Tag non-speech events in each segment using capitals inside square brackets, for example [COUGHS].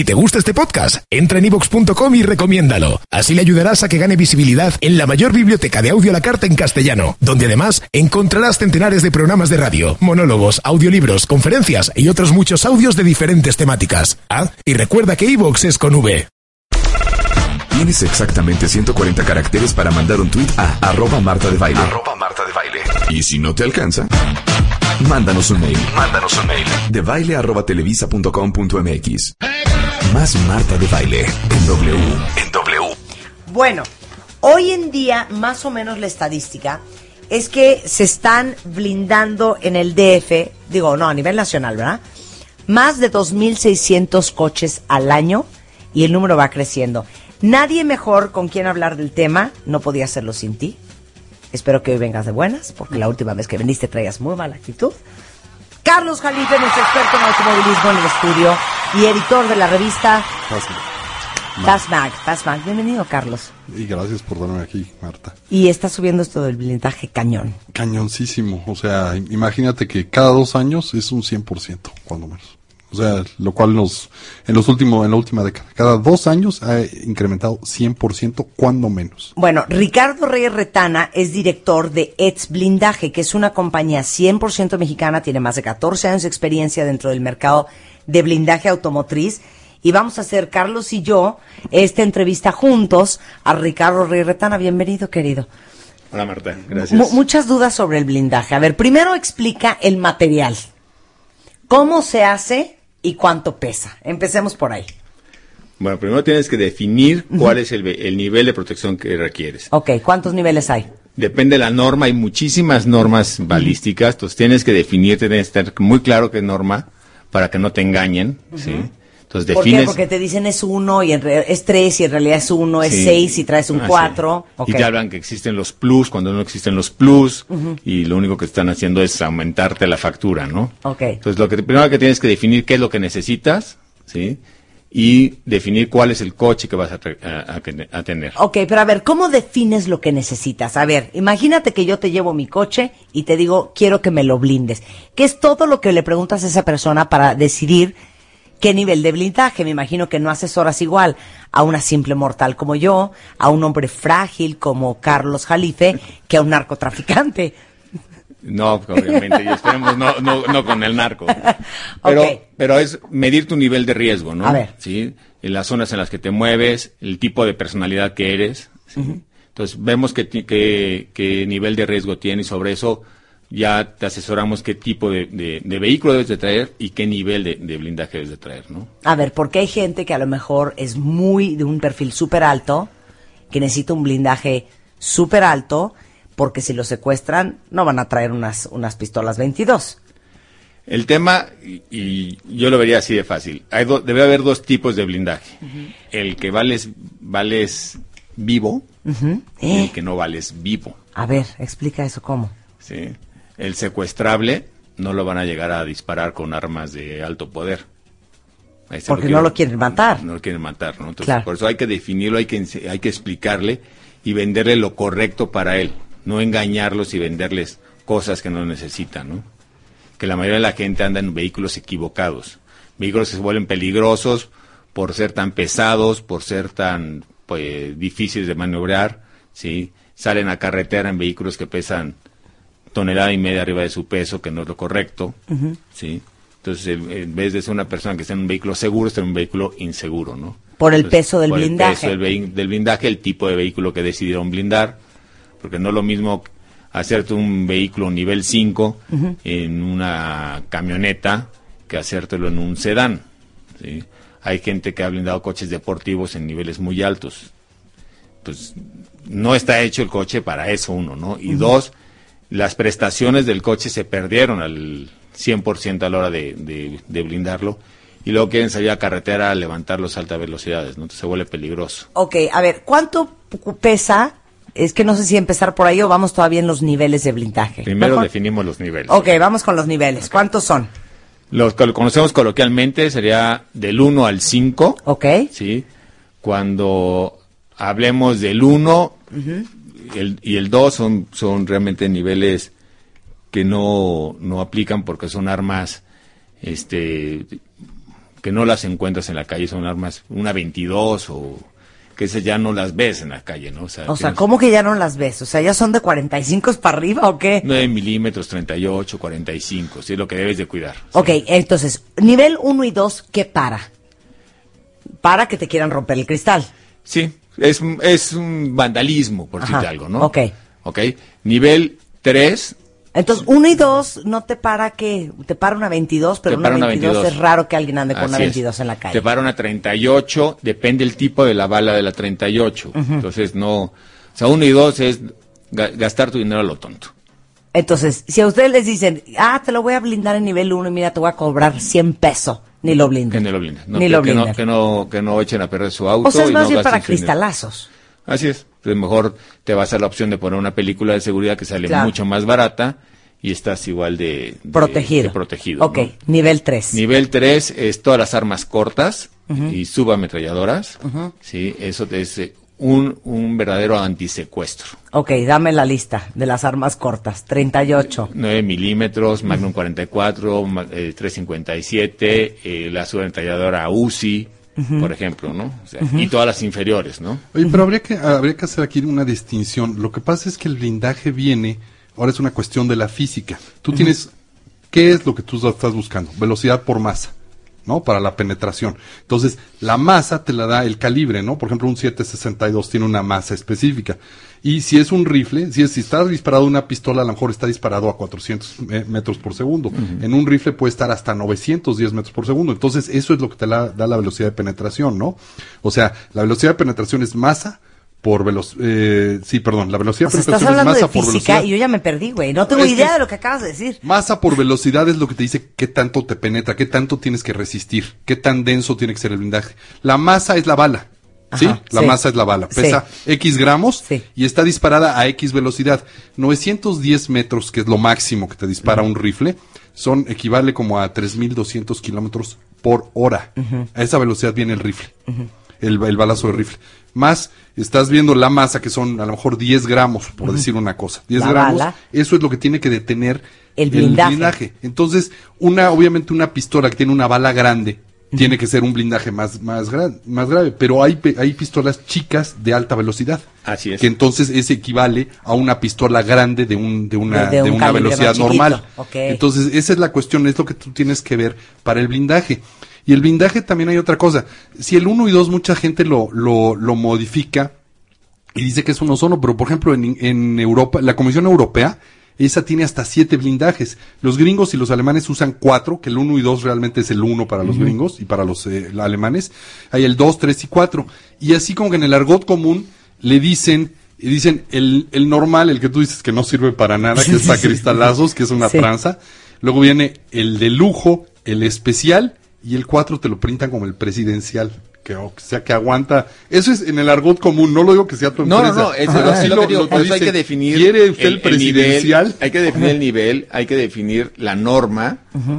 Si te gusta este podcast, entra en ivox.com y recomiéndalo. Así le ayudarás a que gane visibilidad en la mayor biblioteca de audio a la carta en castellano, donde además encontrarás centenares de programas de radio, monólogos, audiolibros, conferencias y otros muchos audios de diferentes temáticas. Ah, y recuerda que iVox es con V. Tienes exactamente 140 caracteres para mandar un tweet a arroba Marta de Baile. Marta de Baile. Y si no te alcanza, mándanos un mail. Mándanos un mail. De baile arroba televisa.com.mx. Más Marta de Baile en W. W. Bueno, hoy en día, más o menos la estadística es que se están blindando en el DF, digo, no, a nivel nacional, ¿verdad? Más de 2.600 coches al año y el número va creciendo. Nadie mejor con quien hablar del tema, no podía hacerlo sin ti. Espero que hoy vengas de buenas, porque la última vez que viniste traías muy mala actitud. Carlos Jalife, nuestro experto en automovilismo en el estudio y editor de la revista Fastmag. Fastmag, bienvenido Carlos. Y gracias por darme aquí, Marta. Y está subiendo esto del blindaje cañón. Cañoncísimo. O sea, imagínate que cada dos años es un 100%, cuando menos. O sea, lo cual nos, en los últimos, en la última década, cada dos años ha incrementado 100%, cuando menos. Bueno, Ricardo Reyes Retana es director de Ets Blindaje, que es una compañía 100% mexicana, tiene más de 14 años de experiencia dentro del mercado de blindaje automotriz. Y vamos a hacer, Carlos y yo, esta entrevista juntos a Ricardo Reyes Retana. Bienvenido, querido. Hola, Marta. Gracias. M muchas dudas sobre el blindaje. A ver, primero explica el material. ¿Cómo se hace y cuánto pesa? Empecemos por ahí. Bueno, primero tienes que definir cuál es el, el, nivel de protección que requieres. Ok, ¿cuántos niveles hay? Depende de la norma, hay muchísimas normas balísticas, entonces tienes que definir, tienes que estar muy claro qué norma para que no te engañen, ¿sí? Entonces ¿Por qué? Porque te dicen es uno y en es tres y en realidad es uno, es Sí. seis y traes un Ah, cuatro. sí. Y te hablan que existen los plus cuando no existen los plus y lo único que están haciendo es aumentarte la factura, ¿no? Ok. Entonces lo que primero que tienes que definir qué es lo que necesitas, ¿sí? Y definir cuál es el coche que vas a- a- a tener. Ok, pero a ver, ¿cómo defines lo que necesitas? A ver, imagínate que yo te llevo mi coche y te digo, quiero que me lo blindes. ¿Qué es todo lo que le preguntas a esa persona para decidir qué nivel de blindaje? Me imagino que no asesoras igual a una simple mortal como yo, a un hombre frágil como Carlos Jalife, que a un narcotraficante. No, obviamente, y esperemos no, no, no con el narco. [LAUGHS] Pero, pero es medir tu nivel de riesgo, ¿no? A ver. ¿Sí? En las zonas en las que te mueves, el tipo de personalidad que eres. ¿sí? Entonces, vemos qué, qué nivel de riesgo tienes y sobre eso ya te asesoramos qué tipo de, de- de vehículo debes de traer y qué nivel de, de blindaje debes de traer, ¿no? A ver, porque hay gente que a lo mejor es muy de un perfil súper alto, que necesita un blindaje súper alto, porque si lo secuestran no van a traer unas, unas pistolas 22. El tema, y, y yo lo vería así de fácil, hay do- debe haber dos tipos de blindaje. El que vales, vales vivo y Eh, el que no vales vivo. A ver, explica eso cómo. ¿sí? El secuestrable no lo van a llegar a disparar con armas de alto poder. Porque no lo quieren matar. No lo quieren matar, ¿no? Entonces, Claro. por eso hay que definirlo, hay que, hay que explicarle y venderle lo correcto para él. No engañarlos y venderles cosas que no necesitan, ¿no? Que la mayoría de la gente anda en vehículos equivocados. Vehículos que se vuelven peligrosos por ser tan pesados, por ser tan pues, difíciles de maniobrar, ¿sí? Salen a carretera en vehículos que pesan tonelada y media arriba de su peso, que no es lo correcto, ¿sí? Entonces, en vez de ser una persona que está en un vehículo seguro, está en un vehículo inseguro, ¿no? Por el Entonces, peso del por blindaje. El peso del blindaje, el tipo de vehículo que decidieron blindar, porque no es lo mismo hacerte un vehículo nivel 5 en una camioneta que hacértelo en un sedán, ¿sí? Hay gente que ha blindado coches deportivos en niveles muy altos. Pues no está hecho el coche para eso, uno, ¿no? Y dos, las prestaciones del coche se perdieron al 100% a la hora de, de- de blindarlo y luego quieren salir a carretera a levantarlos a altas velocidades, ¿no? Entonces se vuelve peligroso. Ok, a ver, ¿cuánto pesa? Es que no sé si empezar por ahí o vamos todavía en los niveles de blindaje. Primero Mejor- definimos los niveles. Ok, vamos con los niveles. ¿Cuántos son? Los que lo conocemos coloquialmente sería del 1 al 5. Ok. ¿sí? Cuando hablemos del 1 el- y el 2 son, son realmente niveles que no, no aplican porque son armas este que no las encuentras en la calle, son armas, una 22 o que esas ya no las ves en la calle, ¿no? O sea, tienes ¿cómo que ya no las ves? O sea, ¿ya son de 45 para arriba o qué? 9 milímetros, 38, 45, sí es lo que debes de cuidar. Ok, entonces, nivel 1 y 2, ¿qué para? Para que te quieran romper el cristal. Sí, es, un- es un vandalismo, por decirte algo, ¿no? ok. Ok, nivel 3, Entonces, 1 y 2 no te para que te para una 22, pero Te una para una 22, 22. es raro que alguien ande con una Así es. 22 en la calle. Te para una 38, depende el tipo de la bala de la 38. Entonces, no. O sea, uno y dos es ga- gastar tu dinero a lo tonto. Entonces, si a ustedes les dicen, ah, te lo voy a blindar en nivel 1 y mira, te voy a cobrar 100 pesos, ni lo blinden. Que no lo blinden. No, ni que, lo que no, que, no, que no echen a perder su auto. o sea, es más bien para cristalazos. Así es. Pues mejor te vas a la opción de poner una película de seguridad que sale Claro. mucho más barata y estás igual de, de- Protegido. de protegido. Ok, nivel 3. Nivel 3 es todas las armas cortas y subametralladoras. Sí, eso es eh, un, un verdadero antisecuestro. Ok, dame la lista de las armas cortas. 38. 9 milímetros, Magnum 44, ma- eh, 357, eh, la subametralladora UCI, por ejemplo, ¿no? O sea, Y todas las inferiores, ¿no? Oye, pero habría que, habría que hacer aquí una distinción. Lo que pasa es que el blindaje viene, ahora es una cuestión de la física. Tú tienes, ¿qué es lo que tú estás buscando? Velocidad por masa, ¿no? Para la penetración. Entonces, la masa te la da el calibre, ¿no? Por ejemplo, un 762 tiene una masa específica. Y si es un rifle, si, es, si está disparado una pistola, a lo mejor está disparado a 400 me- metros por segundo. En un rifle puede estar hasta 910 metros por segundo. Entonces, eso es lo que te la- da la velocidad de penetración, ¿no? O sea, la velocidad de penetración es masa por velocidad. Eh, sí, perdón, la velocidad O sea, estás penetración es hablando de masa por física velocidad. y yo ya me perdí, güey. No tengo Es idea de lo que acabas de decir. Masa por velocidad es lo que te dice qué tanto te penetra, qué tanto tienes que resistir, qué tan denso tiene que ser el blindaje. La masa es la bala. ¿Sí? Ajá, la sí. masa es la bala. Sí. Pesa X gramos Sí. y está disparada a X velocidad. 910 metros, que es lo máximo que te dispara un rifle, son equivale como a 3.200 kilómetros por hora. A esa velocidad viene el rifle, el, el balazo de rifle. Más, estás viendo la masa, que son a lo mejor 10 gramos, por decir una cosa. 10 La gramos, bala. eso es lo que tiene que detener El blindaje. entonces, una, obviamente una pistola que tiene una bala grande tiene que ser un blindaje más, más, gran- más grave, pero hay, pe- hay pistolas chicas de alta velocidad. Así es. Que entonces ese equivale a una pistola grande de, un, de una, De- de de un una velocidad normal. Ok. Entonces, esa es la cuestión, es lo que tú tienes que ver para el blindaje. Y el blindaje también hay otra cosa. Si el 1 y 2 mucha gente lo, lo, lo modifica y dice que es uno solo, pero por ejemplo en, en Europa, la Comisión Europea, esa tiene hasta siete blindajes. Los gringos y los alemanes usan cuatro, que el uno y dos realmente es el uno para los gringos y para los eh, alemanes. Hay el dos, tres y cuatro. Y así como que en el argot común le dicen, y dicen el, el normal, el que tú dices que no sirve para nada, que [LAUGHS] es a cristalazos, que es una Sí. tranza. Luego viene el de lujo, el especial, y el cuatro te lo printan como el presidencial. Que, o sea, que aguanta. Eso es en el argot común, no lo digo que sea tu No, empresa. no, no, es, pero es sí lo que digo, lo por eso hay que definir. ¿Quiere usted el, presidencial? nivel, hay que definir el nivel, hay que definir la norma,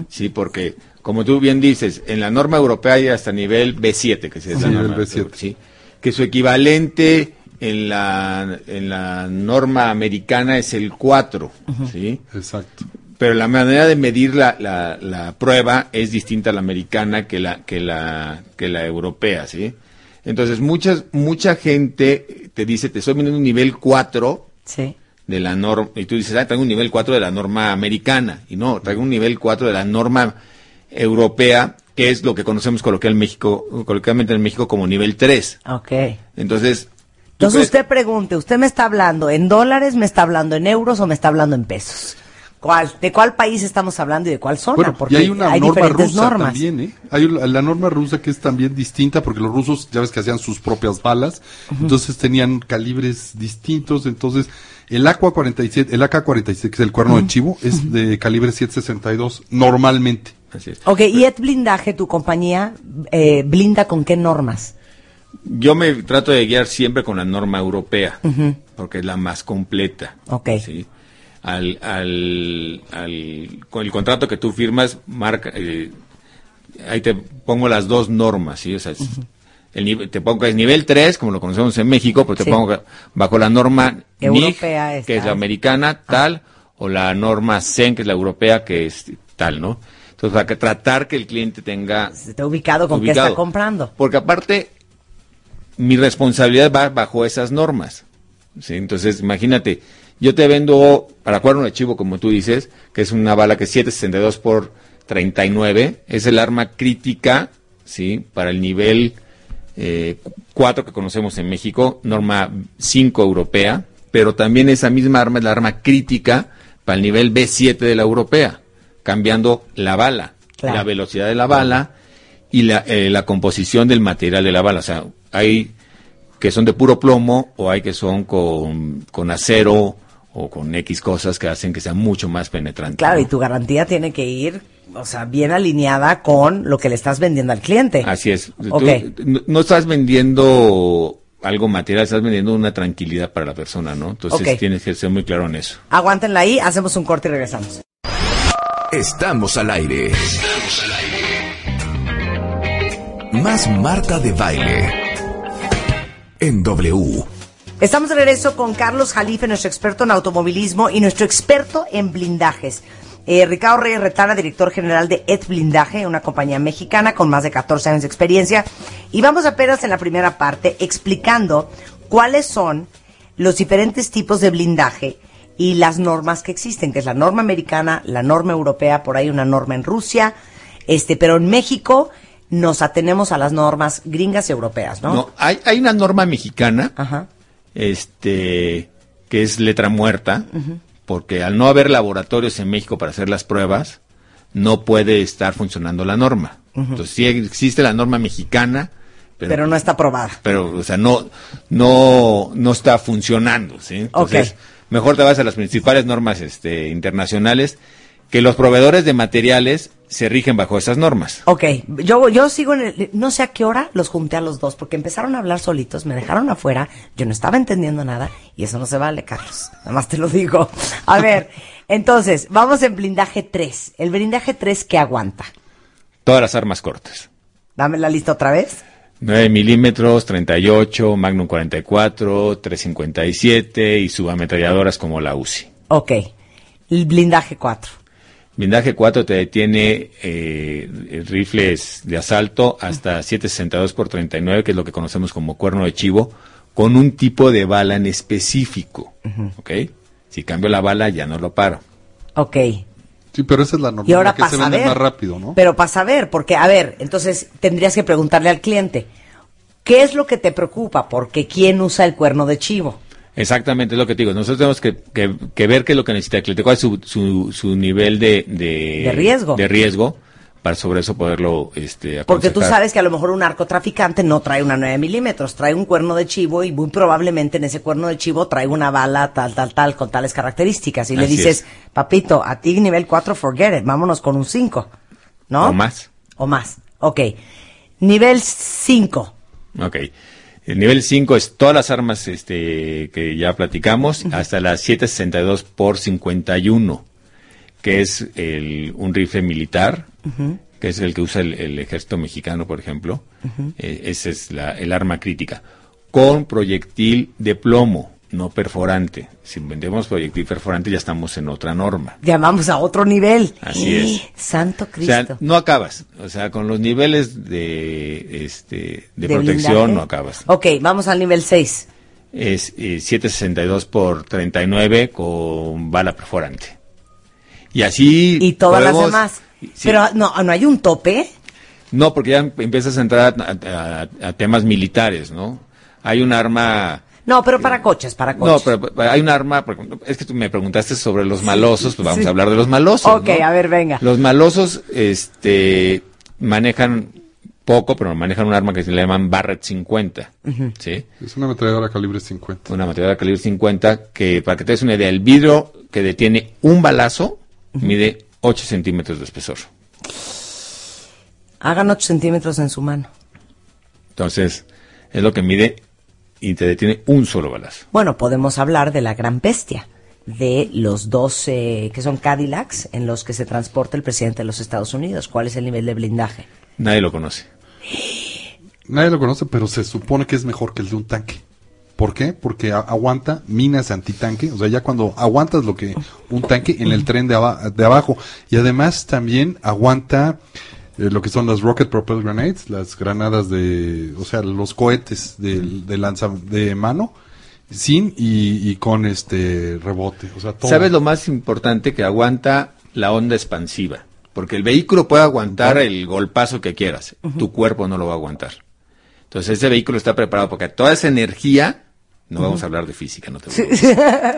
sí, porque, como tú bien dices, en la norma europea hay hasta nivel B7, que es la Sí, norma, el B7. sí, que su equivalente en la, en la norma americana es el 4, sí. Exacto. Pero la manera de medir la, la, la prueba es distinta a la americana que la, que la, que la europea, ¿sí? Entonces, muchas, mucha gente te dice, te estoy midiendo un nivel 4 Sí. de la norma, y tú dices, ah, traigo un nivel 4 de la norma americana, y no, traigo un nivel 4 de la norma europea, que es lo que conocemos coloquial México, coloquialmente en México como nivel 3. Ok. Entonces, Entonces usted pregunte, ¿usted me está hablando en dólares, me está hablando en euros o me está hablando en pesos? ¿Cuál, ¿De cuál país estamos hablando y de cuál zona? Bueno, Porque y hay una norma rusa normas. también, ¿eh? Hay la, la norma rusa que es también distinta porque los rusos, ya ves que hacían sus propias balas, entonces tenían calibres distintos, entonces el AK-47, el AK-47, que es el cuerno de chivo, es de calibre 762 normalmente. Así es. Ok, y Ed Blindaje, tu compañía, eh, blinda con qué normas? Yo me trato de guiar siempre con la norma europea, porque es la más completa. Ok. ¿sí? Al, al, al- con el contrato que tú firmas, marca, eh, ahí te pongo las dos normas, ¿sí? O sea, es- el nive- te pongo es nivel 3, como lo conocemos en México, pero te Sí. pongo bajo la norma Europea que es la americana, tal, o la norma CEN, que es la europea, que es tal, ¿no? Entonces, para que tratar que el cliente tenga... Está ubicado con qué está comprando. Porque aparte, mi responsabilidad va bajo esas normas. ¿sí? Entonces, imagínate, yo te vendo para cuerno de chivo, como tú dices, que es una bala que es 762 por 39, es el arma crítica, ¿sí? Para el nivel 4 eh, que conocemos en México, norma 5 europea, pero también esa misma arma es la arma crítica para el nivel B7 de la europea, cambiando la bala, la velocidad de la bala y la, eh, la composición del material de la bala. O sea, hay que son de puro plomo o hay que son con, con acero o con X cosas que hacen que sea mucho más penetrante. Claro, y tu garantía tiene que ir, o sea, bien alineada con lo que le estás vendiendo al cliente. Así es. no, estás vendiendo algo material, estás vendiendo una tranquilidad para la persona, ¿no? Entonces tienes que ser muy claro en eso. Aguántenla ahí, hacemos un corte y regresamos. Estamos al aire. Estamos al aire. Más Marta de Baile. En W. Estamos de regreso con Carlos Jalife, nuestro experto en automovilismo y nuestro experto en blindajes. Eh, Ricardo Reyes Retana, director general de Ed Blindaje, una compañía mexicana con más de 14 años de experiencia. Y vamos apenas en la primera parte explicando cuáles son los diferentes tipos de blindaje y las normas que existen, que es la norma americana, la norma europea, por ahí una norma en Rusia, este, pero en México nos atenemos a las normas gringas y europeas, ¿no? No, hay, hay una norma mexicana Ajá este, que es letra muerta, porque al no haber laboratorios en México para hacer las pruebas, no puede estar funcionando la norma. Entonces sí existe la norma mexicana, pero, no está aprobada. Pero, o sea, no, no, no está funcionando, ¿sí? Entonces, mejor te vas a las principales normas este, internacionales que los proveedores de materiales se rigen bajo esas normas. Ok, yo, yo sigo en el, no sé a qué hora los junté a los dos, porque empezaron a hablar solitos, me dejaron afuera, yo no estaba entendiendo nada, y eso no se vale, Carlos, nada más te lo digo. A ver, [LAUGHS] entonces, vamos en blindaje 3. ¿El blindaje 3 qué aguanta? Todas las armas cortas. Dame la lista otra vez. 9 milímetros, 38, Magnum 44, 357 y subametralladoras como la UCI. Ok, el blindaje 4. Blindaje 4 te detiene eh, rifles de asalto hasta 762 por 39, que es lo que conocemos como cuerno de chivo, con un tipo de bala en específico. ¿Ok? Si cambio la bala, ya no lo paro. Ok. Sí, pero esa es la norma y ahora que se vende más rápido, ¿no? Pero para saber, porque, a ver, entonces tendrías que preguntarle al cliente, ¿qué es lo que te preocupa? Porque ¿quién usa el cuerno de chivo? Exactamente, es lo que te digo. Nosotros tenemos que, que, ver qué es lo que necesita el cliente, cuál es su, su, su nivel de, de, riesgo. De riesgo para sobre eso poderlo este, Porque tú sabes que a lo mejor un narcotraficante no trae una 9 milímetros, trae un cuerno de chivo y muy probablemente en ese cuerno de chivo trae una bala tal, tal, tal, con tales características. Y le dices, papito, a ti nivel 4, forget it, vámonos con un 5, ¿no? O más. O más, ok. Nivel 5. Ok. El nivel 5 es todas las armas este, que ya platicamos, hasta las 762 por 51, que es el, un rifle militar, que es el que usa el, ejército mexicano, por ejemplo. Eh, esa es la, el arma crítica. Con proyectil de plomo no perforante. Si vendemos proyectil perforante ya estamos en otra norma. Llamamos a otro nivel. Así es. Santo Cristo. O sea, no acabas. O sea, con los niveles de, este, de, protección no acabas. Ok, vamos al nivel 6. Es 762 eh, por 39 con bala perforante. Y así... Y todas las demás. Pero no, no hay un tope. No, porque ya empiezas a entrar a temas militares, ¿no? Hay un arma no, pero para coches, para coches. No, pero hay un arma, es que tú me preguntaste sobre los malosos, pues vamos a hablar de los malosos. Ok, a ver, venga. Los malosos, este, manejan poco, pero manejan un arma que se le llaman Barrett 50. ¿sí? Es una ametralladora calibre 50. Una ametralladora calibre 50 que, para que te des una idea, el vidrio que detiene un balazo mide 8 centímetros de espesor. Hagan 8 centímetros en su mano. Entonces, es lo que mide y te detiene un solo balazo. Bueno, podemos hablar de la gran bestia, de los dos que son Cadillacs en los que se transporta el presidente de los Estados Unidos. ¿Cuál es el nivel de blindaje? Nadie lo conoce. Nadie lo conoce, pero se supone que es mejor que el de un tanque. ¿Por qué? Porque aguanta minas antitanque, o sea, ya cuando aguantas lo que un tanque en el tren de, aba- de abajo y además también aguanta eh, lo que son las rocket propelled grenades, las granadas de, o sea, los cohetes de, de lanza de mano sin y, y con este rebote, o sea, todo. ¿Sabes lo más importante? Que aguanta la onda expansiva. Porque el vehículo puede aguantar el golpazo que quieras. Tu cuerpo no lo va a aguantar. Entonces ese vehículo está preparado porque toda esa energía, no vamos a hablar de física, no te preocupes.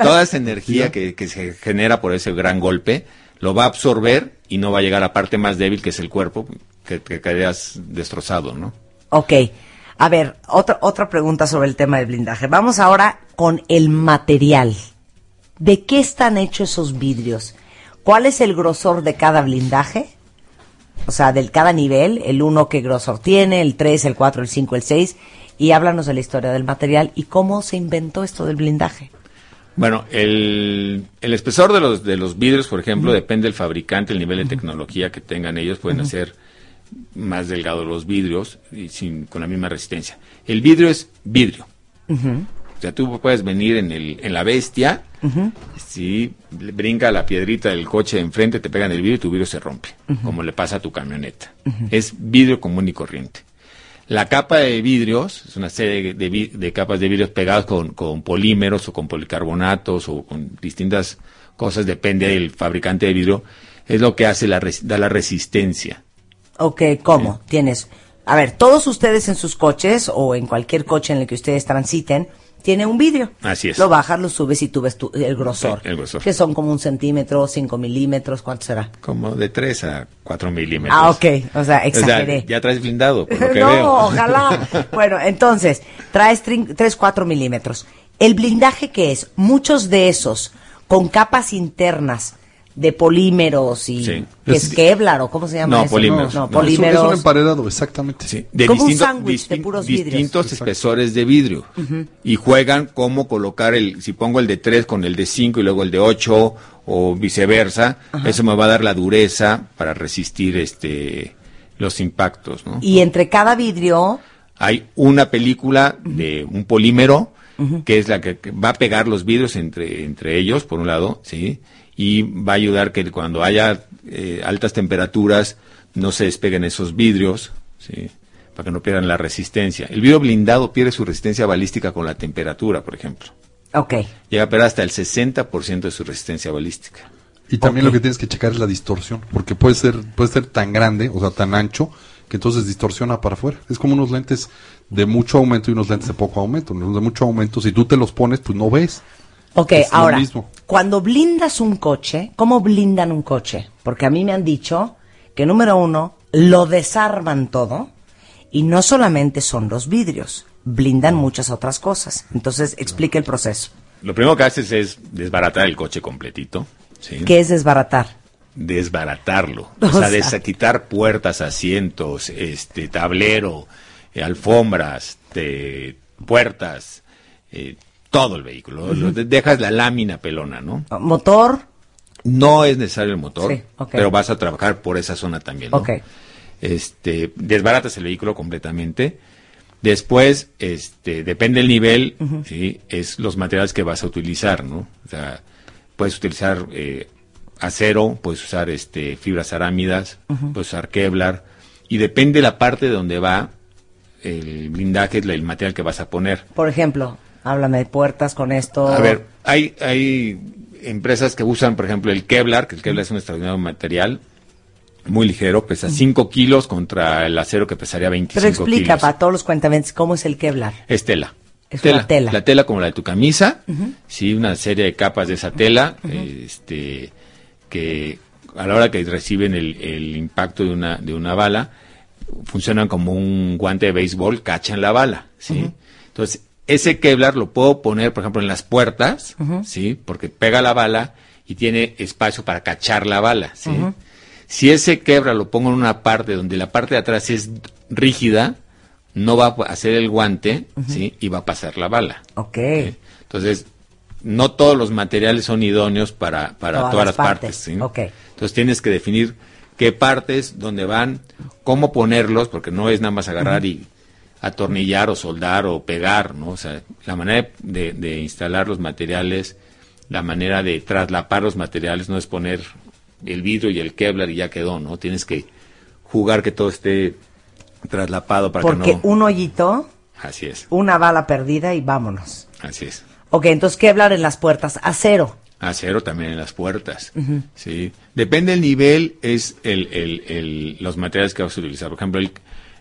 Toda esa [LAUGHS] energía que, que se genera por ese gran golpe, lo va a absorber y no va a llegar a parte más débil que es el cuerpo, que, que destrozado, ¿no? Ok. A ver, otra, otra pregunta sobre el tema del blindaje. Vamos ahora con el material. ¿De qué están hechos esos vidrios? ¿Cuál es el grosor de cada blindaje? O sea, del cada nivel, el 1 qué grosor tiene, el 3, el 4, el 5, el 6. Y háblanos de la historia del material y cómo se inventó esto del blindaje. Bueno, el, el espesor de los, de los vidrios, por ejemplo, depende del fabricante, el nivel de tecnología que tengan ellos, pueden hacer más delgados los vidrios y sin, con la misma resistencia. El vidrio es vidrio. O sea, tú puedes venir en, el, en la bestia, si brinca la piedrita del coche de enfrente, te pega en el vidrio y tu vidrio se rompe, como le pasa a tu camioneta. Es vidrio común y corriente. La capa de vidrios es una serie de, capas de vidrios pegados con, con polímeros o con policarbonatos o con distintas cosas, depende del fabricante de vidrio, es lo que hace la, da la resistencia. Ok, ¿cómo? Tienes. A ver, todos ustedes en sus coches o en cualquier coche en el que ustedes transiten, tiene un vidrio. Así es. Lo bajas, lo subes y tú ves tu- el grosor. El grosor. Que son como un centímetro, cinco milímetros, ¿cuánto será? Como de 3 a 4 milímetros. Ah, ok. O sea, exageré. ya traes blindado, por lo que [LAUGHS] no, veo. ojalá. [LAUGHS] Bueno, entonces, traes 3, 4 milímetros. El blindaje que es, muchos de esos con capas internas de polímeros y Sí. que Es- es Kevlar o cómo se llama No, eso? polímeros. No, No, Es un- Es polímeros. un emparedado, exactamente. Sí, de Como un distintos- sándwich de puros vidrios. distintos espesores de vidrio. Y juegan cómo colocar el, si pongo el de 3 con el de 5 y luego el de 8 o viceversa, eso me va a dar la dureza para resistir este los impactos, ¿no? Y entre cada vidrio, Hay una película de un polímero que es la que, que va a pegar los vidrios entre, entre ellos, por un lado, ¿sí? Y va a ayudar que cuando haya eh, altas temperaturas no se despeguen esos vidrios, ¿sí? Para que no pierdan la resistencia. El vidrio blindado pierde su resistencia balística con la temperatura, por ejemplo. ok. Llega a perder hasta el 60% de su resistencia balística. Y también lo que tienes que checar es la distorsión, porque puede ser, puede ser tan grande, o sea, tan ancho, que entonces distorsiona para afuera. Es como unos lentes de mucho aumento y unos lentes de poco aumento. Los de mucho aumento, si tú te los pones, pues no ves. Ok, Es lo ahora, mismo. Cuando blindas un coche, ¿cómo blindan un coche? Porque a mí me han dicho que número uno, lo desarman todo y no solamente son los vidrios, blindan muchas otras cosas. Entonces, explique el proceso. Lo primero que haces es desbaratar el coche completito, ¿sí? ¿Qué es desbaratar? desbaratarlo, [LAUGHS] O sea, quitar puertas, asientos, este tablero, eh, alfombras, te- puertas, eh, todo el vehículo. Lo de- dejas la lámina pelona, ¿no? Motor, No es necesario el motor, Sí, pero vas a trabajar por esa zona también. Este, desbaratas el vehículo completamente. Después, este, depende del nivel, ¿sí? es los materiales que vas a utilizar, ¿no? O sea, puedes utilizar eh, acero, puedes usar este, fibras arámidas, puedes usar Kevlar, y depende la parte de donde va el blindaje, el material que vas a poner. por ejemplo, háblame de puertas con esto. A ver, hay, hay empresas que usan, por ejemplo, el Kevlar, que el Kevlar es un extraordinario material, muy ligero, pesa 5 kilos contra el acero que pesaría 25 Pero explica kilos. para todos los cuentamientos cómo es el Kevlar. Es tela. Es una tela. La tela como la de tu camisa, sí, una serie de capas de esa tela, este, que a la hora que reciben el, el impacto de una, de una bala, funcionan como un guante de béisbol, cachan la bala, ¿sí? Entonces, ese Kevlar lo puedo poner, por ejemplo, en las puertas, ¿sí? Porque pega la bala y tiene espacio para cachar la bala, ¿sí? Si ese Kevlar lo pongo en una parte donde la parte de atrás es rígida, no va a hacer el guante, ¿sí? Y va a pasar la bala. Ok. ¿sí? Entonces, no todos los materiales son idóneos para, para Todas todas, las partes, partes. ¿sí? ok. Entonces tienes que definir qué partes, dónde van, cómo ponerlos, porque no es nada más agarrar y atornillar o soldar o pegar, ¿no? O sea, la manera de, de instalar los materiales, la manera de traslapar los materiales no es poner el vidrio y el Kevlar y ya quedó, ¿no? Tienes que jugar que todo esté traslapado para Porque que no... un hoyito, Así es, una bala perdida y vámonos. así es. Ok, entonces, ¿qué hablar en las puertas? Acero. Acero también en las puertas. ¿sí? Depende del nivel, es el, el- el- los materiales que vas a utilizar. Por ejemplo, el,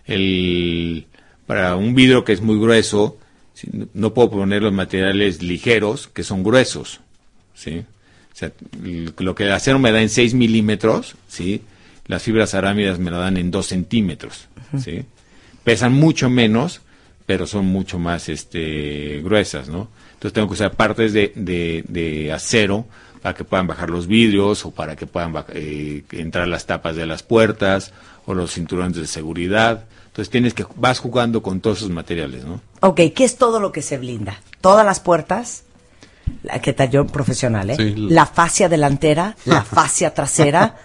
el- para un vidrio que es muy grueso, ¿sí? no, puedo poner los materiales ligeros que son gruesos. ¿sí? O sea, lo que el acero me da en 6 milímetros, ¿sí? las fibras arámidas me lo dan en 2 centímetros. ¿sí? Pesan mucho menos, pero son mucho más este, gruesas, ¿no? Entonces tengo que usar partes de, de- de acero para que puedan bajar los vidrios o para que puedan eh, entrar las tapas de las puertas o los cinturones de seguridad. Entonces tienes que vas jugando con todos esos materiales, ¿no? Ok, ¿qué es todo lo que se blinda? Todas las puertas, la que talló profesional, ¿eh? Sí. La fascia delantera, la [LAUGHS] fascia trasera.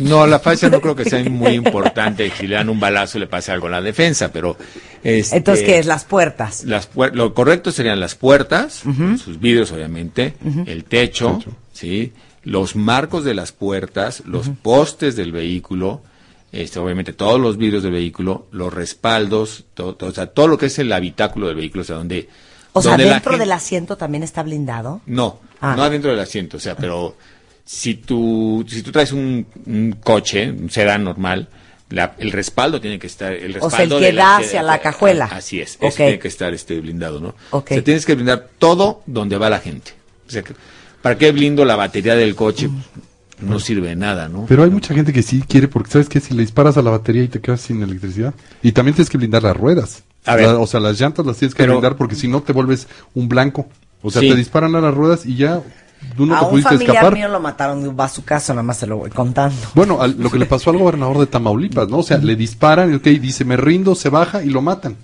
No, la fascia no creo que sea muy importante. Si le dan un balazo le pase algo a la defensa, pero este, Entonces, ¿qué es? Las puertas. las puer- lo correcto serían las puertas, sus vidrios obviamente, el techo, sí, los marcos de las puertas, los postes del vehículo, este, obviamente todos los vidrios del vehículo, los respaldos, todo, todo, o sea, todo lo que es el habitáculo del vehículo, o sea, donde O sea, donde la dentro gente- del asiento también está blindado. no, Ah. no adentro del asiento, o sea, pero si tú, si tú traes un, un coche, un sedán normal, la- el respaldo tiene que estar, el O sea, el respaldo que de la- da de- hacia la cajuela. Así es, ese tiene que estar este blindado, ¿no? Ok. O sea, tienes que blindar todo donde va la gente. O sea, ¿para qué blindo la batería del coche? No sirve de nada, ¿no? Pero hay mucha gente que sí quiere, porque sabes que si le disparas a la batería y te quedas sin electricidad. Y también tienes que blindar las ruedas. A ver. La- o sea, las llantas las tienes que Pero- blindar porque si no te vuelves un blanco. O sea, Sí. te disparan a las ruedas y ya tú no a te un pudiste familiar escapar. mío lo mataron de un bazucazo, nada más se lo voy contando. Bueno, al- lo que le pasó al gobernador de Tamaulipas, ¿no? O sea, le disparan y ok, dice, me rindo, se baja y lo matan.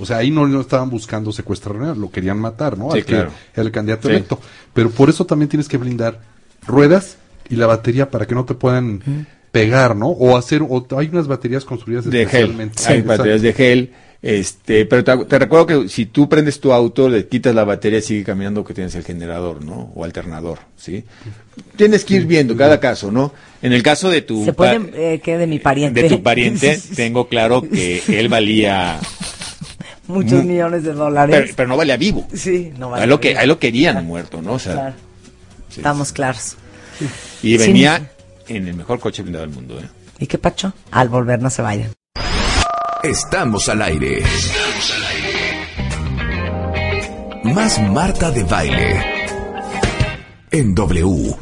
O sea, ahí no, no estaban buscando secuestrar, nada, lo querían matar, ¿no? Sí, Al que claro. el candidato Sí. electo. Pero por eso también tienes que blindar ruedas y la batería para que no te puedan pegar, ¿no? O hacer, o hay unas baterías construidas de gel. especialmente. Hay Sí, baterías de gel. Este, pero te, te recuerdo que si tú prendes tu auto, le quitas la batería, sigue caminando que tienes el generador, ¿no? O alternador, ¿sí? Tienes que ir viendo cada caso, ¿no? En el caso de tu Se pa- puede, eh, que de mi pariente. de tu pariente, [LAUGHS] tengo claro que él valía, [LAUGHS] Muchos mu- millones de pero, dólares. pero no valía vivo. sí, no a vale. lo que a lo querían muerto, ¿no? O sea, Claro, sí. estamos claros. Y Sí. venía en el mejor coche blindado del mundo, ¿eh? ¿Y qué pacho? Al volver no se vayan. Estamos al aire. Más Marta de Baile. En W.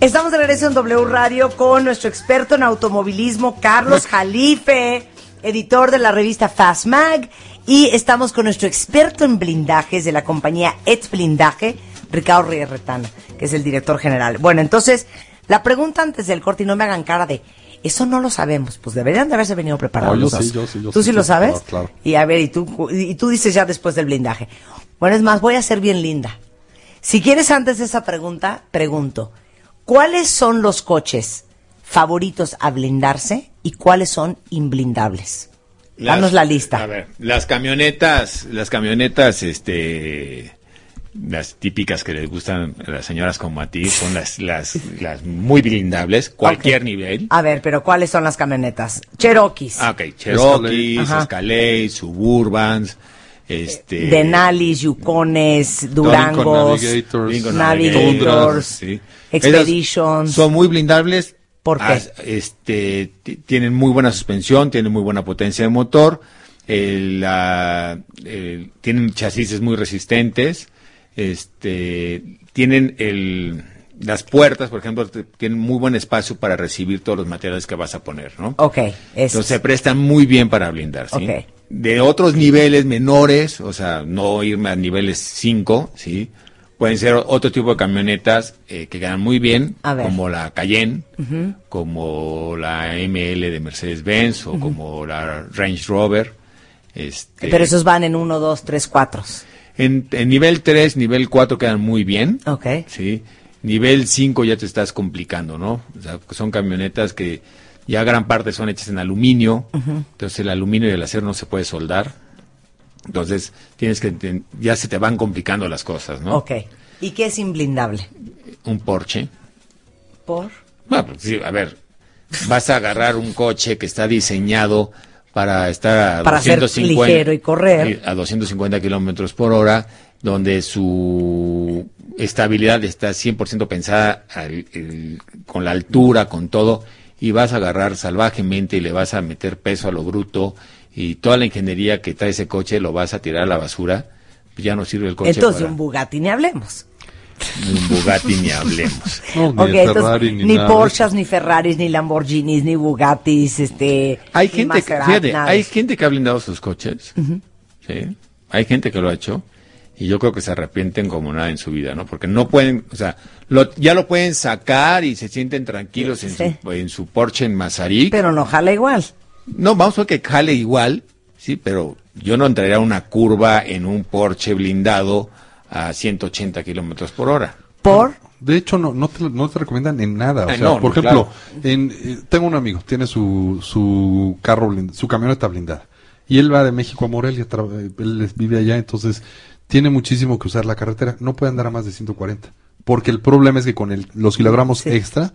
Estamos de regreso en W Radio con nuestro experto en automovilismo, Carlos [LAUGHS] Jalife, editor de la revista Fast Mag. Y estamos con nuestro experto en blindajes de la compañía Et Blindaje, Ricardo Ríos Retana, que es el director general. Bueno, entonces, la pregunta antes del corte, y no me hagan cara de, eso no lo sabemos, pues deberían de haberse venido preparados. No, yo sí, yo sí, yo ¿Tú sí, sí, lo sabes? claro, claro. Y a ver, y tú, y tú dices ya después del blindaje. Bueno, es más, voy a ser bien linda. Si quieres antes de esa pregunta, pregunto, ¿cuáles son los coches favoritos a blindarse y cuáles son imblindables? Danos la lista. A ver, las camionetas, las camionetas, este, las típicas que les gustan a las señoras como a ti, son las, las, las muy blindables, cualquier Ok. nivel. A ver, pero ¿cuáles son las camionetas? Cherokees. Ah, ok, Cherokees, Escalade. Suburbans, este... Denalis, Yucones, Durangos, Navigators. Lincoln Navigators, sí. Expeditions. Esas Son muy blindables. ¿Por qué? As- este, ti- tienen muy buena suspensión, tienen muy buena potencia de motor, el, la- el- tienen chasis muy resistentes, este, tienen el, las puertas, por ejemplo, tienen muy buen espacio para recibir todos los materiales que vas a poner, ¿no? Ok, eso. Entonces se prestan muy bien para blindar, ¿sí? Ok. De otros niveles menores, o sea, no irme a niveles 5, ¿sí? Pueden ser otro tipo de camionetas eh, que ganan muy bien, como la Cayenne, como la ML de Mercedes-Benz o como la Range Rover. Este, Pero esos van en 1, 2, 3, 4. En, en nivel 3, nivel 4 quedan muy bien. Ok. Sí. Nivel 5 ya te estás complicando, ¿no? O sea, son camionetas que ya gran parte son hechas en aluminio. Entonces el aluminio y el acero no se puede soldar. Entonces, tienes que, ya se te van complicando las cosas, ¿no? Ok. ¿Y qué es imblindable? Un Porsche. ¿Por? Bueno, pues sí, a ver, vas a agarrar un coche que está diseñado para estar a Para ser 250 ligero y correr. a 250 kilómetros por hora, donde su estabilidad está 100% pensada al- el- con la altura, con todo, y vas a agarrar salvajemente y le vas a meter peso a lo bruto y toda la ingeniería que trae ese coche lo vas a tirar a la basura, ya no sirve el coche Entonces, para un Bugatti ni hablemos. Un Bugatti ni hablemos. [LAUGHS] No, ni Ok, de entonces, Ferrari, ni, ni, Porsches, ni Ferraris, ni Lamborghinis, ni Bugattis, este... Hay ni gente, que, fíjate, hay gente que ha blindado sus coches. ¿sí? Hay gente que lo ha hecho. Y yo creo que se arrepienten como nada en su vida, ¿no? Porque no pueden, o sea, lo- ya lo pueden sacar y se sienten tranquilos en, Sí. su, en su Porsche en Mazarik. Pero no jala igual. no, vamos a ver que jale igual, sí, pero yo no entraría a una curva en un Porsche blindado a 180 kilómetros por hora. ¿Por? De hecho, no, no, te, no te recomiendan en nada. O Ah, sea, no, por ejemplo, en, eh, tengo un amigo, tiene su, su carro, blind- su camioneta blindada. Y él va de México a Morelia, tra- eh, él vive allá, entonces tiene muchísimo que usar la carretera. No puede andar a más de 140. Porque el problema es que con el, los kilogramos Sí. extra,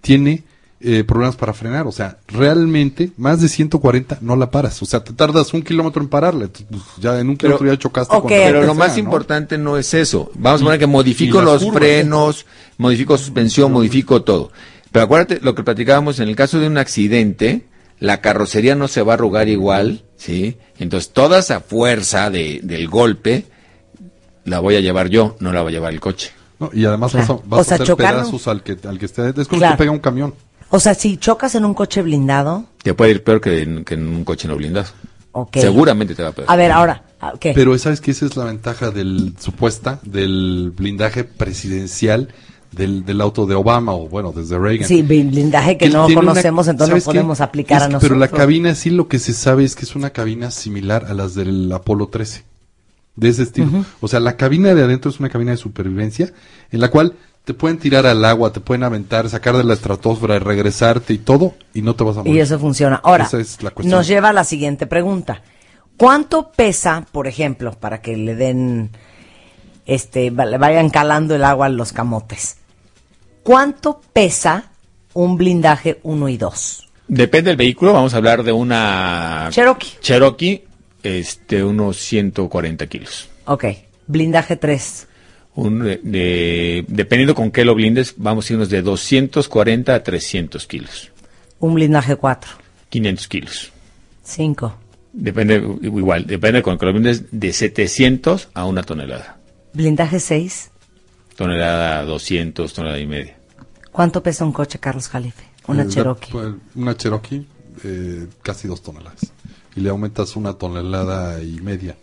tiene eh, problemas para frenar. O sea, realmente, más de 140 no la paras. O sea, te tardas un kilómetro en pararla. pues, ya en un Pero- kilómetro ya chocaste Ok, contra Pero lo sea, más ¿no? importante no es eso. Vamos a poner que modifico los curvas. frenos, modifico suspensión, modifico todo. Pero acuérdate lo que platicábamos en el caso de un accidente, la carrocería no se va a arrugar igual, ¿sí? Entonces toda esa fuerza de, del golpe la voy a llevar yo, no la va a llevar el coche. No, y además Claro. vas a, vas O sea, a hacer chocarlo. pedazos al que, al que esté. Es como Claro. que pega un camión. O sea, si chocas en un coche blindado, Te puede ir peor que en, que en un coche no blindado. ok. Seguramente te va a peor. A ver, ahora, ah, ¿qué? Pero sabes que esa es la ventaja del supuesta del blindaje presidencial del, del auto de Obama o bueno, desde Reagan. sí, blindaje que él no tiene una- conocemos, entonces no podemos aplicar Es a nosotros. Pero la cabina sí lo que se sabe es que es una cabina similar a las del Apolo 13. De ese estilo. O sea, la cabina de adentro es una cabina de supervivencia en la cual te pueden tirar al agua, te pueden aventar, sacar de la estratosfera, regresarte y todo, y no te vas a morir. Y eso funciona. Ahora, Esa es la cuestión. nos lleva a la siguiente pregunta. ¿Cuánto pesa, por ejemplo, para que le den, este, va- le vayan calando el agua a los camotes? ¿Cuánto pesa un blindaje 1 y 2? Depende del vehículo, vamos a hablar de una Cherokee. Cherokee, este, unos 140 kilos. Ok. Blindaje 3. Un, de- de- dependiendo con qué lo blindes, vamos a irnos de 240 a 300 kilos. Un blindaje 4. 500 kilos. 5. Depende, igual, depende con que lo blindes de 700 a una tonelada. Blindaje 6. Tonelada 200, tonelada y media. ¿Cuánto pesa un coche, Carlos Jalife? Una Eh, Cherokee. pues, una Cherokee, eh, casi dos toneladas. Y le aumentas una tonelada y media.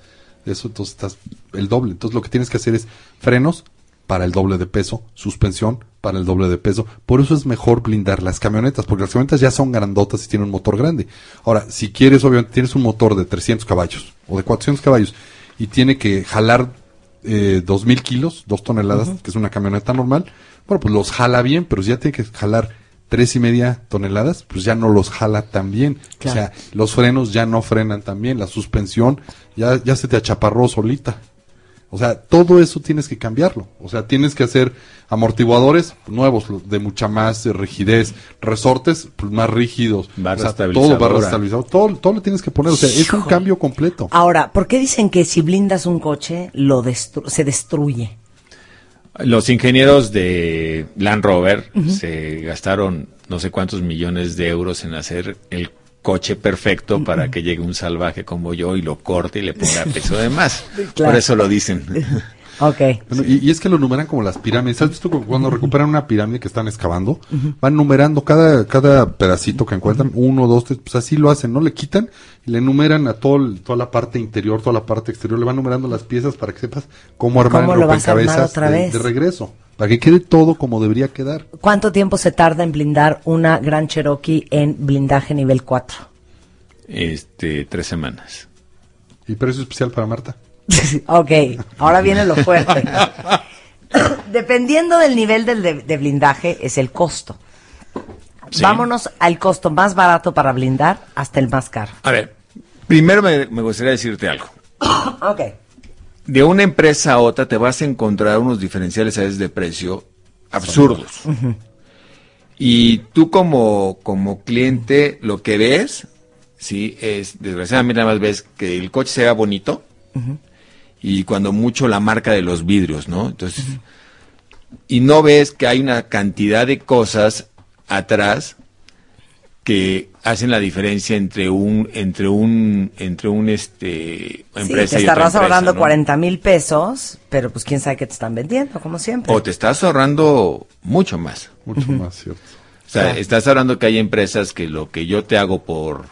Eso entonces estás el doble. Entonces lo que tienes que hacer es frenos para el doble de peso, suspensión para el doble de peso. Por eso es mejor blindar las camionetas, porque las camionetas ya son grandotas y tienen un motor grande. Ahora, si quieres, obviamente, tienes un motor de 300 caballos o de 400 caballos y tiene que jalar eh, 2000 kilos, dos toneladas, que es una camioneta normal, bueno, pues los jala bien, pero si ya tiene que jalar tres y media toneladas, pues ya no los jala tan bien. Claro. O sea, los frenos ya no frenan tan bien, la suspensión ya, ya se te achaparró solita. O sea, todo eso tienes que cambiarlo. O sea, tienes que hacer amortiguadores nuevos, lo- de mucha más eh, rigidez, resortes pues, más rígidos. Barra o sea, estabilizadora. todo barra. Todo, todo le tienes que poner. O sea, es un cambio completo. Ahora, ¿por qué dicen que si blindas un coche lo destru- se destruye? Los ingenieros de Land Rover se gastaron no sé cuántos millones de euros en hacer el coche perfecto para que llegue un salvaje como yo y lo corte y le ponga [LAUGHS] peso de más. Claro. Por eso lo dicen. [LAUGHS] Ok. Bueno, y, y es que lo numeran como las pirámides. ¿Has visto cu- cuando recuperan una pirámide que están excavando? Van numerando cada, cada pedacito que encuentran, uno, dos, tres, pues así lo hacen, ¿no? Le quitan y le numeran a todo el- toda la parte interior, toda la parte exterior, le van numerando las piezas para que sepas cómo armar ¿Cómo el lo vas a armar rompecabezas otra de, vez? de regreso. Para que quede todo como debería quedar. ¿Cuánto tiempo se tarda en blindar una Gran Cherokee en blindaje nivel 4? Este, tres semanas. Y precio especial para Marta. [LAUGHS] ok, ahora viene lo fuerte. Dependiendo del nivel del de, de blindaje es el costo. Sí. Vámonos al costo más barato para blindar hasta el más caro. A ver, primero me, me gustaría decirte algo. [COUGHS] ok. de una empresa a otra te vas a encontrar unos diferenciales a veces de precio absurdos. Y tú como, como cliente lo que ves, sí, es, desgraciadamente nada más ves que el coche sea bonito y cuando mucho la marca de los vidrios, ¿no? Entonces, y no ves que hay una cantidad de cosas atrás que hacen la diferencia entre un entre un entre un este Sí, empresa te y otra estarás empresa, ahorrando ¿no? 40 mil pesos, pero pues quién sabe qué te están vendiendo, como siempre. o te estás ahorrando mucho más Mucho más cierto. o sea Claro. estás hablando que hay empresas que lo que yo te hago por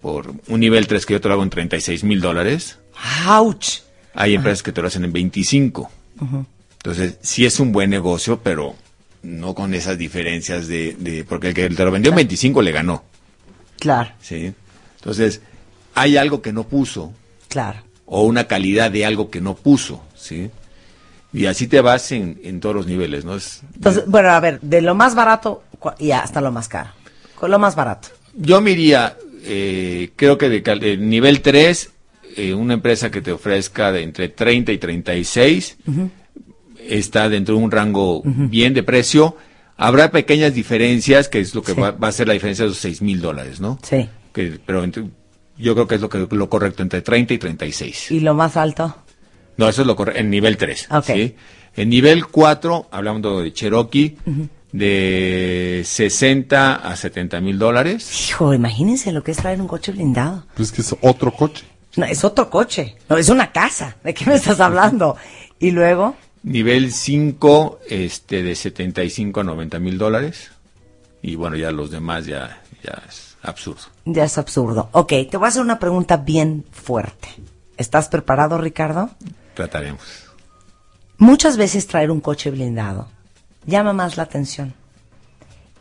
por un nivel 3 que yo te lo hago en 36 mil dólares ¡Auch! Hay empresas que te lo hacen en 25 entonces sí es un buen negocio pero no con esas diferencias de, de porque el que te lo vendió en 25 le ganó Claro, sí entonces hay algo que no puso claro. o una calidad de algo que no puso, ¿sí? Y así te vas en, en todos los niveles, ¿no? Es, Entonces, bueno, a ver, de lo más barato y hasta lo más caro. Con lo más barato. yo me iría, eh, creo que de, de nivel 3, eh, una empresa que te ofrezca de entre 30 y 36, está dentro de un rango bien de precio. Habrá pequeñas diferencias, que es lo que Sí. va, va a ser la diferencia de los 6 mil dólares, ¿no? Sí. Que, pero entre- yo creo que es lo, que, lo correcto, entre 30 y 36. ¿Y lo más alto? No, eso es lo correcto, en nivel 3. Ok. ¿sí? En nivel 4, hablando de Cherokee, de 60 a 70 mil dólares. Hijo, imagínense lo que es traer un coche blindado. Pues es que es otro coche. No, es otro coche. No, es una casa. ¿De qué me estás hablando? Y luego, Nivel 5, este, de 75 a 90 mil dólares. Y bueno, ya los demás ya, ya es absurdo. ya es absurdo. Ok, te voy a hacer una pregunta bien fuerte. ¿Estás preparado, Ricardo? Trataremos. Muchas veces traer un coche blindado llama más la atención.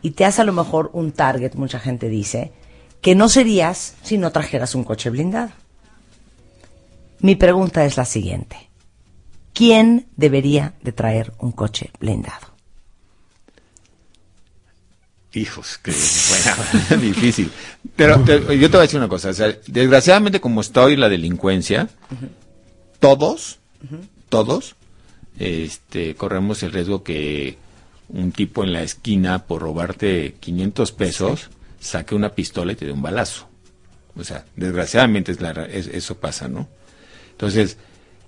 Y te hace a lo mejor un target, mucha gente dice, que no serías si no trajeras un coche blindado. Mi pregunta es la siguiente. ¿Quién debería de traer un coche blindado? Hijos, que bueno, [LAUGHS] difícil. Pero te- yo te voy a decir una cosa. o sea, desgraciadamente, como está hoy la delincuencia, todos, todos, este, corremos el riesgo que un tipo en la esquina, por robarte 500 pesos, saque una pistola y te dé un balazo. O sea, desgraciadamente es la es- eso pasa, ¿no? Entonces,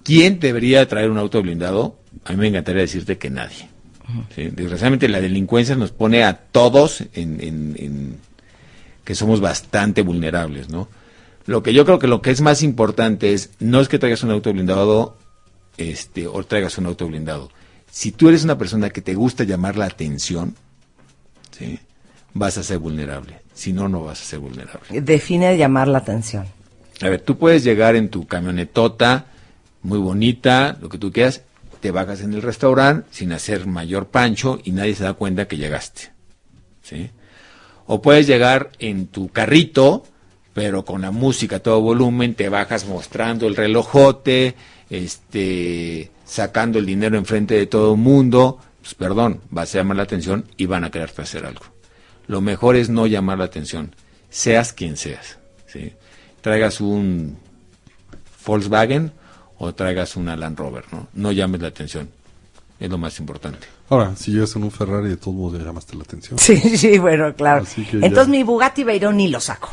¿quién debería traer un auto blindado? A mí me encantaría decirte que nadie. ¿sí? Desgraciadamente la delincuencia nos pone a todos en, en- en- que somos bastante vulnerables, ¿no? Lo que yo creo que lo que es más importante es no es que traigas un auto blindado este o traigas un auto blindado. Si tú eres una persona que te gusta llamar la atención, ¿sí? vas a ser vulnerable. Si no, no vas a ser vulnerable. Define llamar la atención. A ver, tú puedes llegar en tu camionetota, muy bonita, lo que tú quieras, te bajas en el restaurante sin hacer mayor pancho y nadie se da cuenta que llegaste. ¿Sí? O puedes llegar en tu carrito, pero con la música a todo volumen, te bajas mostrando el relojote, este, sacando el dinero enfrente de todo el mundo, pues perdón, vas a llamar la atención y van a quererte hacer algo. Lo mejor es no llamar la atención, seas quien seas. ¿sí? Traigas un Volkswagen o traigas una Land Rover, ¿no? No llames la atención, es lo más importante. Ahora, si llegas en un Ferrari, de todos modos ya llamaste la atención. Sí, [LAUGHS] sí, bueno, claro. Ya. Entonces mi Bugatti Veyron ni lo saco.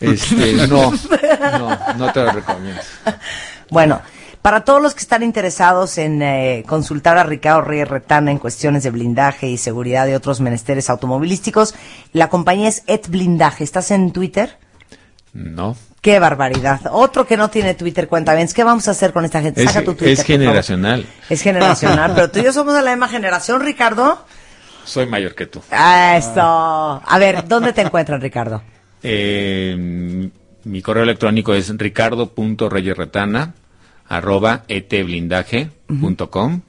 Este, [LAUGHS] no, no, no te lo recomiendo. Bueno, para todos los que están interesados en eh, consultar a Ricardo Reyes Retana en cuestiones de blindaje y seguridad de otros menesteres automovilísticos, la compañía es Et Blindaje. ¿Estás en Twitter? No. Qué barbaridad. Otro que no tiene Twitter, cuéntame, ¿qué vamos a hacer con esta gente? Es, Saca tu Twitter. es generacional. Es generacional, pero tú y yo somos de la misma generación, Ricardo. Soy mayor que tú. Ah, Esto. A ver, ¿dónde te encuentran, Ricardo? Eh, mi correo electrónico es ricardo.reyerretana arroba etblindaje.com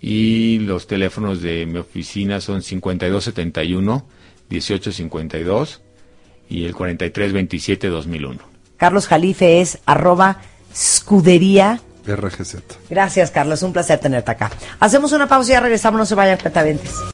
y los teléfonos de mi oficina son 5271 1852 y el 4327 2001. Carlos Jalife es arroba escudería. RGZ. Gracias, Carlos. Un placer tenerte acá. Hacemos una pausa y ya regresamos. No se vayan, cuentavientes.